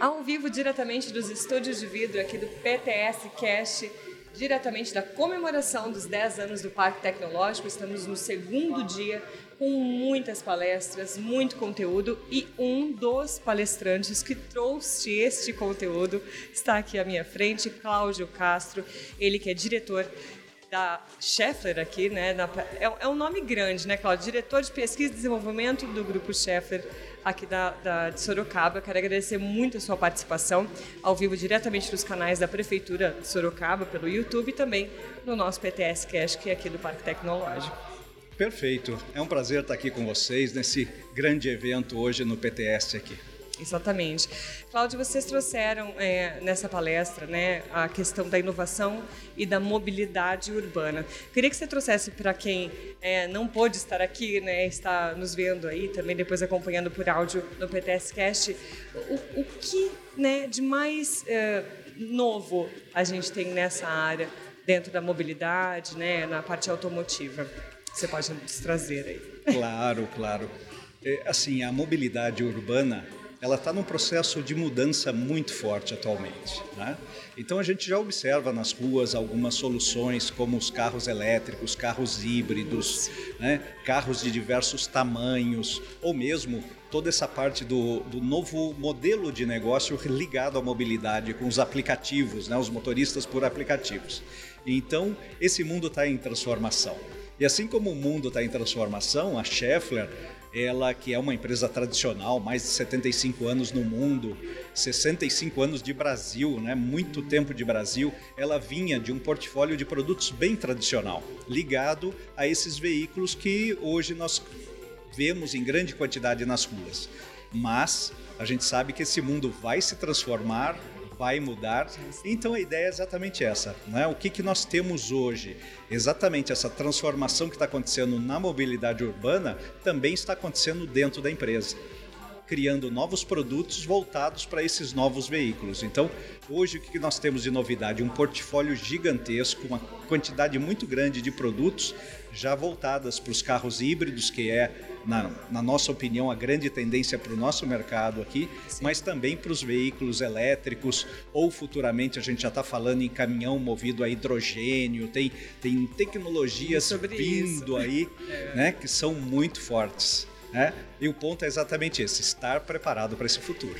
ao vivo diretamente dos estúdios de vidro aqui do PTS Cast, diretamente da comemoração dos 10 anos do Parque Tecnológico. Estamos no segundo dia com muitas palestras, muito conteúdo e um dos palestrantes que trouxe este conteúdo está aqui à minha frente, Cláudio Castro, ele que é diretor da Scheffler aqui, né? É, é, um nome grande, né, Cláudio? Diretor de Pesquisa e Desenvolvimento do Grupo Scheffler aqui da, da, de Sorocaba. Quero agradecer muito a sua participação ao vivo diretamente nos canais da Prefeitura de Sorocaba, pelo YouTube e também no nosso PTS Cash, que é aqui do Parque Tecnológico. Perfeito. É um prazer estar aqui com vocês nesse grande evento hoje no PTS aqui. Exatamente. Cláudio, vocês trouxeram é, nessa palestra né, a questão da inovação e da mobilidade urbana. Queria que você trouxesse para quem é, não pôde estar aqui, né, está nos vendo aí, também depois acompanhando por áudio no PTS Cast, o, o que né, de mais é, novo a gente tem nessa área, dentro da mobilidade, né, na parte automotiva. Você pode nos trazer aí. Claro, claro. É, assim, a mobilidade urbana ela está num processo de mudança muito forte atualmente. Né? Então a gente já observa nas ruas algumas soluções como os carros elétricos, carros híbridos, né? carros de diversos tamanhos, ou mesmo toda essa parte do, do, novo modelo de negócio ligado à mobilidade com os aplicativos, né? os motoristas por aplicativos. Então esse mundo está em transformação. E assim como o mundo está em transformação, a Schaeffler ela que é uma empresa tradicional, mais de 75 anos no mundo, 65 anos de Brasil, né? muito tempo de Brasil, ela vinha de um portfólio de produtos bem tradicional, ligado a esses veículos que hoje nós vemos em grande quantidade nas ruas. Mas a gente sabe que esse mundo vai se transformar, vai mudar. Então a ideia é exatamente essa, né? O que, que nós temos hoje? Exatamente essa transformação que está acontecendo na mobilidade urbana também está acontecendo dentro da empresa criando novos produtos voltados para esses novos veículos. Então, hoje o que nós temos de novidade? Um portfólio gigantesco, uma quantidade muito grande de produtos já voltadas para os carros híbridos, que é, na, na nossa opinião, a grande tendência para o nosso mercado aqui, Sim. mas também para os veículos elétricos, ou futuramente a gente já está falando em caminhão movido a hidrogênio, tem, tem tecnologias vindo isso. aí é. né, que são muito fortes. Né? E o ponto é exatamente esse: estar preparado para esse futuro.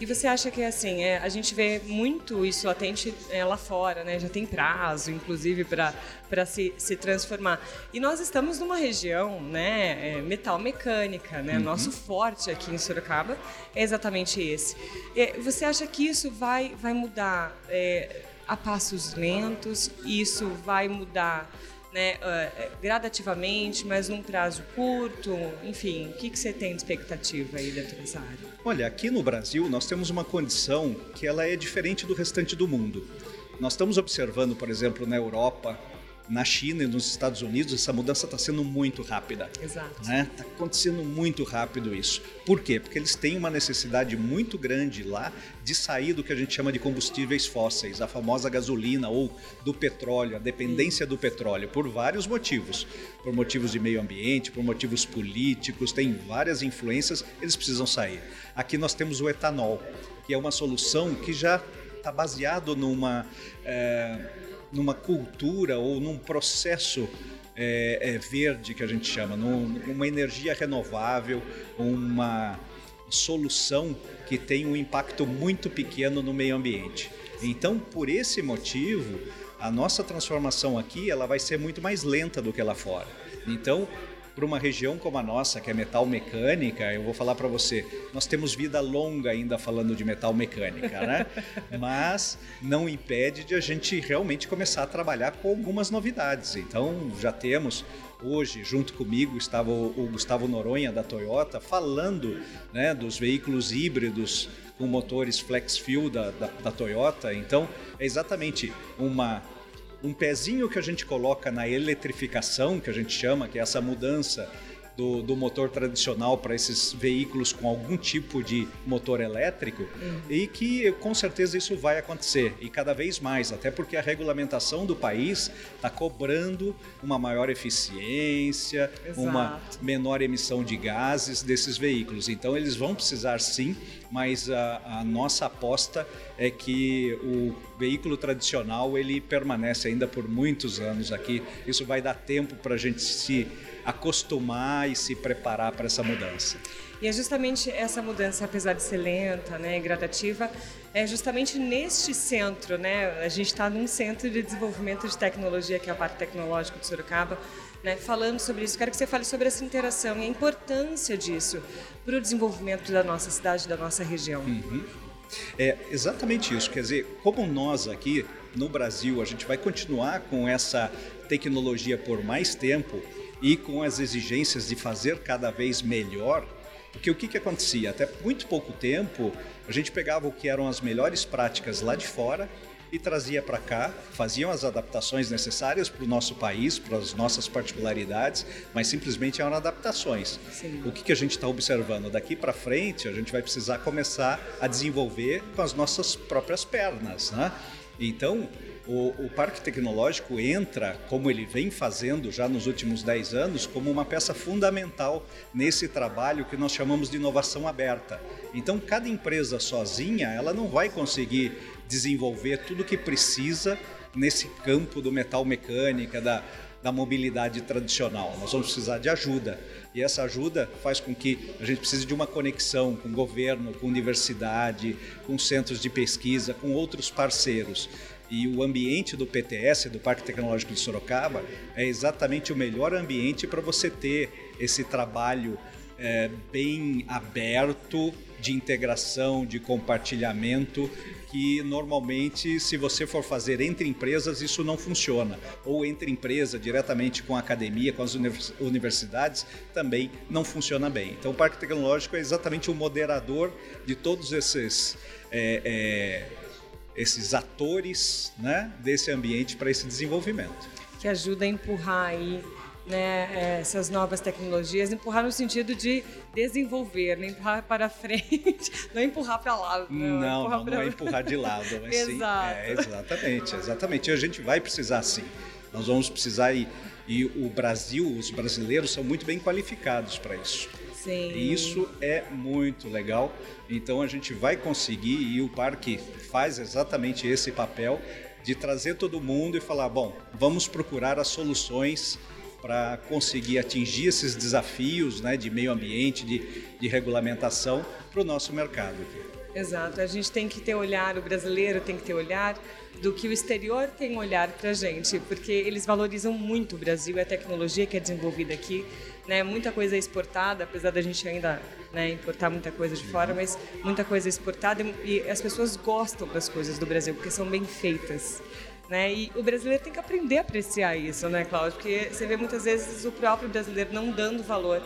E você acha que assim, é, a gente vê muito isso latente é, lá fora, né? Já tem prazo, inclusive, para se, se transformar. E nós estamos numa região, né, é, metal mecânica, né? Uhum. Nosso forte aqui em Sorocaba é exatamente esse. É, você acha que isso vai, vai mudar é, a passos lentos? Isso vai mudar né, uh, gradativamente, mas num prazo curto? Enfim, o que, que você tem de expectativa aí dentro dessa área? Olha, aqui no Brasil nós temos uma condição que ela é diferente do restante do mundo. Nós estamos observando, por exemplo, na Europa, na China e nos Estados Unidos essa mudança está sendo muito rápida. Exato. Está né? Tá acontecendo muito rápido isso. Por quê? Porque eles têm uma necessidade muito grande lá de sair do que a gente chama de combustíveis fósseis, a famosa gasolina ou do petróleo, a dependência do petróleo, por vários motivos. Por motivos de meio ambiente, por motivos políticos, tem várias influências, eles precisam sair. Aqui nós temos o etanol, que é uma solução que já está baseado numa. É, numa cultura ou num processo é, é, verde que a gente chama, numa energia renovável, uma solução que tem um impacto muito pequeno no meio ambiente. Então, por esse motivo, a nossa transformação aqui ela vai ser muito mais lenta do que lá fora. Então, para uma região como a nossa, que é metal mecânica, eu vou falar para você, nós temos vida longa ainda falando de metal mecânica, né? Mas não impede de a gente realmente começar a trabalhar com algumas novidades. Então, já temos hoje, junto comigo, estava o Gustavo Noronha da Toyota falando né, dos veículos híbridos com motores flex fuel da, da, da Toyota. Então, é exatamente uma um pezinho que a gente coloca na eletrificação, que a gente chama, que é essa mudança do, do motor tradicional para esses veículos com algum tipo de motor elétrico uhum. e que com certeza isso vai acontecer e cada vez mais, até porque a regulamentação do país está cobrando uma maior eficiência, Exato. uma menor emissão de gases desses veículos. Então eles vão precisar sim, mas a, a nossa aposta é que o veículo tradicional ele permanece ainda por muitos anos aqui. Isso vai dar tempo para a gente se acostumar e se preparar para essa mudança. E é justamente essa mudança, apesar de ser lenta, né, gradativa, é justamente neste centro, né? A gente está num centro de desenvolvimento de tecnologia, que é a parte tecnológica de Sorocaba, né, falando sobre isso. Quero que você fale sobre essa interação e a importância disso para o desenvolvimento da nossa cidade, da nossa região. Uhum. É exatamente isso. Quer dizer, como nós aqui no Brasil, a gente vai continuar com essa tecnologia por mais tempo, e com as exigências de fazer cada vez melhor, porque o que, que acontecia? Até muito pouco tempo, a gente pegava o que eram as melhores práticas lá de fora e trazia para cá, faziam as adaptações necessárias para o nosso país, para as nossas particularidades, mas simplesmente eram adaptações. Sim. O que, que a gente está observando? Daqui para frente, a gente vai precisar começar a desenvolver com as nossas próprias pernas. Né? Então, o, o, Parque Tecnológico entra, como ele vem fazendo já nos últimos 10 anos, como uma peça fundamental nesse trabalho que nós chamamos de inovação aberta. Então, cada empresa sozinha, ela não vai conseguir desenvolver tudo o que precisa nesse campo do metal mecânica, da, da mobilidade tradicional. Nós vamos precisar de ajuda. E essa ajuda faz com que a gente precise de uma conexão com o governo, com universidade, com centros de pesquisa, com outros parceiros. E o ambiente do PTS, do Parque Tecnológico de Sorocaba, é exatamente o melhor ambiente para você ter esse trabalho é, bem aberto de integração, de compartilhamento, que normalmente, se você for fazer entre empresas, isso não funciona. Ou entre empresa, diretamente com a academia, com as universidades, também não funciona bem. Então, o Parque Tecnológico é exatamente o moderador de todos esses. É, é, esses atores né, desse ambiente para esse desenvolvimento. Que ajuda a empurrar aí né, essas novas tecnologias, empurrar no sentido de desenvolver, não empurrar para frente, não empurrar para lá. Não, não, não, não é empurrar de lado, mas Exato. sim. É, exatamente, exatamente. E a gente vai precisar sim. Nós vamos precisar e, e o Brasil, os brasileiros são muito bem qualificados para isso. Sim. E isso é muito legal. Então a gente vai conseguir e o parque faz exatamente esse papel de trazer todo mundo e falar, bom, vamos procurar as soluções para conseguir atingir esses desafios né, de meio ambiente, de, de regulamentação para o nosso mercado. Exato, a gente tem que ter olhar, o brasileiro tem que ter olhar do que o exterior tem olhar para a gente, porque eles valorizam muito o Brasil e a tecnologia que é desenvolvida aqui né? Muita coisa é exportada, apesar da gente ainda né, importar muita coisa de fora, mas muita coisa é exportada e, as pessoas gostam das coisas do Brasil porque são bem feitas. Né? E o brasileiro tem que aprender a apreciar isso, né, Cláudio? Porque você vê muitas vezes o próprio brasileiro não dando valor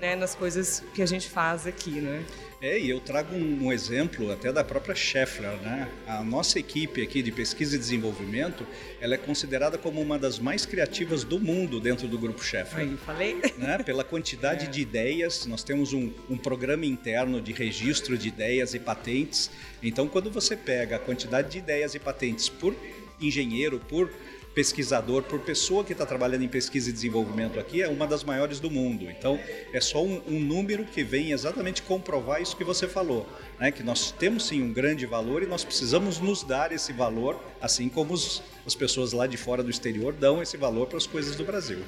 né, nas coisas que a gente faz aqui, né? É, e eu trago um, um, exemplo até da própria Scheffler, né? A nossa equipe aqui de pesquisa e desenvolvimento, ela é considerada como uma das mais criativas do mundo dentro do grupo Scheffler. Aí, falei. Né? Pela quantidade é. de ideias, nós temos um, um programa interno de registro de ideias e patentes. Então, quando você pega a quantidade de ideias e patentes por engenheiro, por pesquisador por pessoa que está trabalhando em pesquisa e desenvolvimento aqui é uma das maiores do mundo. Então, é só um, um, número que vem exatamente comprovar isso que você falou, né? que nós temos sim um grande valor e nós precisamos nos dar esse valor, assim como os, as pessoas lá de fora do exterior dão esse valor para as coisas do Brasil.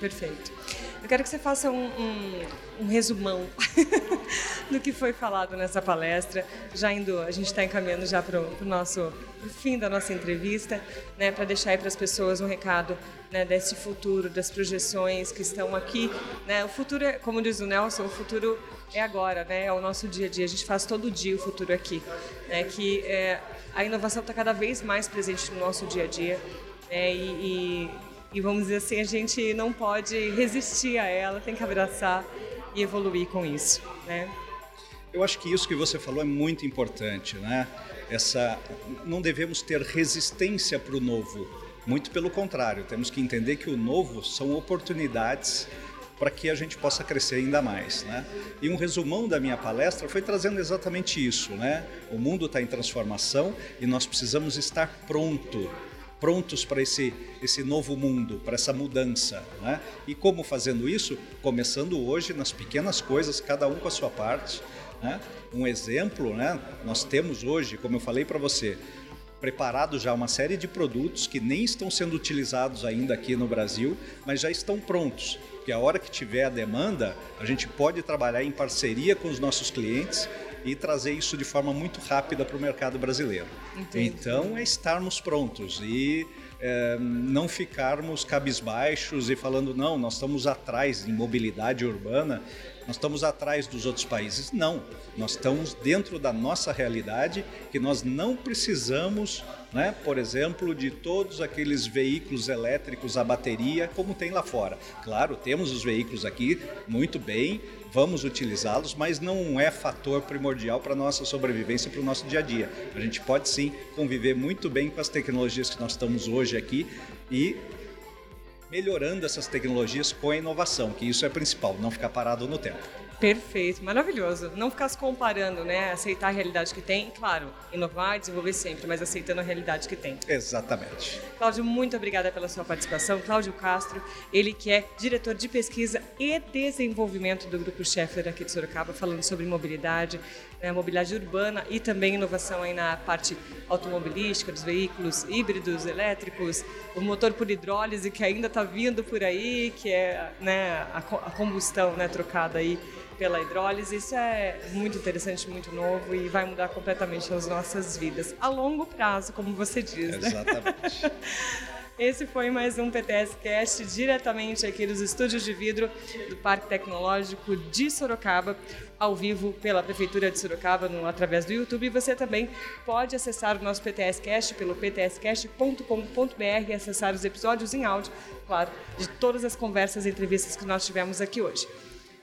Perfeito. Eu quero que você faça um, um, um resumão do que foi falado nessa palestra. Já indo, a gente está encaminhando já para o nosso fim da nossa entrevista, né, para deixar aí para as pessoas um recado né, desse futuro, das projeções que estão aqui. Né? O futuro, é, como diz o Nelson, o futuro é agora, né? é o nosso dia a dia. A gente faz todo dia o futuro aqui. Né? Que é, a inovação está cada vez mais presente no nosso dia a dia. Né? e, e e vamos dizer assim, a gente não pode resistir a ela, tem que abraçar e evoluir com isso, né? Eu acho que isso que você falou é muito importante, né? Essa não devemos ter resistência para o novo, muito pelo contrário, temos que entender que o novo são oportunidades para que a gente possa crescer ainda mais. Né? E um resumão da minha palestra foi trazendo exatamente isso. Né? O mundo está em transformação e nós precisamos estar pronto prontos para esse, esse novo mundo, para essa mudança. Né? E como fazendo isso? Começando hoje nas pequenas coisas, cada um com a sua parte. Né? Um exemplo, né? nós temos hoje, como eu falei para você, preparado já uma série de produtos que nem estão sendo utilizados ainda aqui no Brasil, mas já estão prontos. Porque a hora que tiver a demanda, a gente pode trabalhar em parceria com os nossos clientes e trazer isso de forma muito rápida para o mercado brasileiro. Entendi. Então é estarmos prontos e é, não ficarmos cabisbaixos e falando não, nós estamos atrás em mobilidade urbana nós estamos atrás dos outros países. Não, nós estamos dentro da nossa realidade que nós não precisamos, né, por exemplo, de todos aqueles veículos elétricos a bateria como tem lá fora. Claro, temos os veículos aqui muito bem, vamos utilizá-los, mas não é fator primordial para a nossa sobrevivência, para o nosso dia a dia. A gente pode sim conviver muito bem com as tecnologias que nós estamos hoje aqui e melhorando essas tecnologias com a inovação, que isso é principal, não ficar parado no tempo. Perfeito, maravilhoso. Não ficar se comparando, né? Aceitar a realidade que tem, claro, inovar e desenvolver sempre, mas aceitando a realidade que tem. Exatamente. Cláudio, muito obrigada pela sua participação. Cláudio Castro, ele que é diretor de pesquisa e desenvolvimento do Grupo Scheffler aqui de Sorocaba, falando sobre mobilidade, né, mobilidade urbana e também inovação aí na parte automobilística, dos veículos híbridos, elétricos, o motor por hidrólise que ainda está vindo por aí, que é né, a, combustão né, trocada aí pela hidrólise. Isso é muito interessante, muito novo e vai mudar completamente as nossas vidas a longo prazo, como você diz. Né? Exatamente. Esse foi mais um PTS Cast diretamente aqui dos estúdios de vidro do Parque Tecnológico de Sorocaba, ao vivo pela Prefeitura de Sorocaba no, através do YouTube. E você também pode acessar o nosso PTS Cast pelo ptscast.com.br e acessar os episódios em áudio, claro, de todas as conversas e entrevistas que nós tivemos aqui hoje.